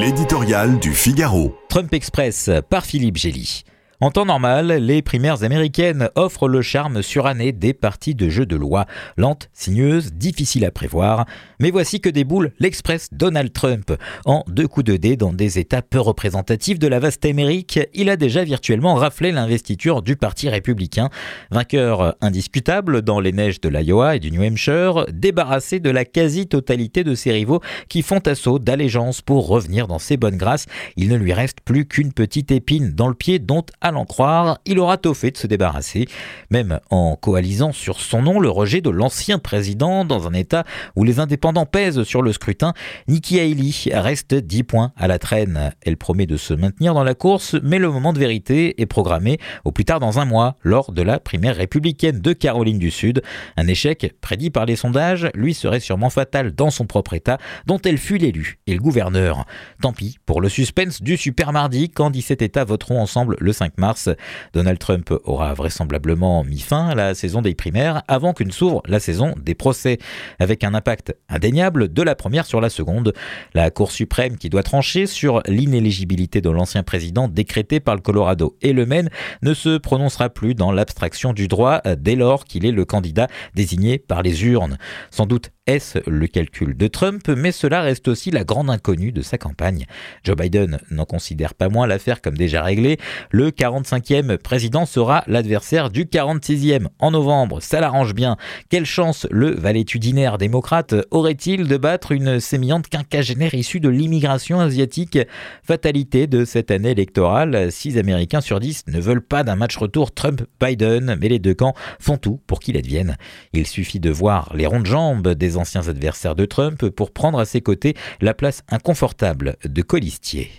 L'éditorial du Figaro. Trump Express par Philippe Gély. En temps normal, les primaires américaines offrent le charme suranné des parties de jeux de loi, lentes, sinueuses, difficiles à prévoir. Mais voici que déboule l'express Donald Trump. En deux coups de dé dans des États peu représentatifs de la vaste Amérique, il a déjà virtuellement raflé l'investiture du Parti républicain. Vainqueur indiscutable dans les neiges de l'Iowa et du New Hampshire, débarrassé de la quasi-totalité de ses rivaux qui font assaut d'allégeance pour revenir dans ses bonnes grâces, il ne lui reste plus qu'une petite épine dans le pied dont à l'en croire, il aura tôt fait de se débarrasser, même en coalisant sur son nom le rejet de l'ancien président dans un État où les indépendants pèsent sur le scrutin. Nikki Haley reste 10 points à la traîne. Elle promet de se maintenir dans la course, mais le moment de vérité est programmé au plus tard dans un mois, lors de la primaire républicaine de Caroline du Sud. Un échec prédit par les sondages lui serait sûrement fatal dans son propre État, dont elle fut l'élu et le gouverneur. Tant pis pour le suspense du super mardi quand 17 États voteront ensemble le 5 mars. Donald Trump aura vraisemblablement mis fin à la saison des primaires avant qu'une s'ouvre la saison des procès, avec un impact indéniable de la première sur la seconde. La Cour suprême qui doit trancher sur l'inéligibilité de l'ancien président décrété par le Colorado et le Maine ne se prononcera plus dans l'abstraction du droit dès lors qu'il est le candidat désigné par les urnes. Sans doute est-ce le calcul de Trump, mais cela reste aussi la grande inconnue de sa campagne. Joe Biden n'en considère pas moins l'affaire comme déjà réglée. Le 45e président sera l'adversaire du 46e en novembre. Ça l'arrange bien. Quelle chance le valétudinaire démocrate aurait-il de battre une sémillante quinquagénaire issue de l'immigration asiatique? Fatalité de cette année électorale, 6 Américains sur 10 ne veulent pas d'un match retour Trump-Biden, mais les deux camps font tout pour qu'il advienne. Il suffit de voir les rondes jambes des anciens adversaires de Trump pour prendre à ses côtés la place inconfortable de colistier.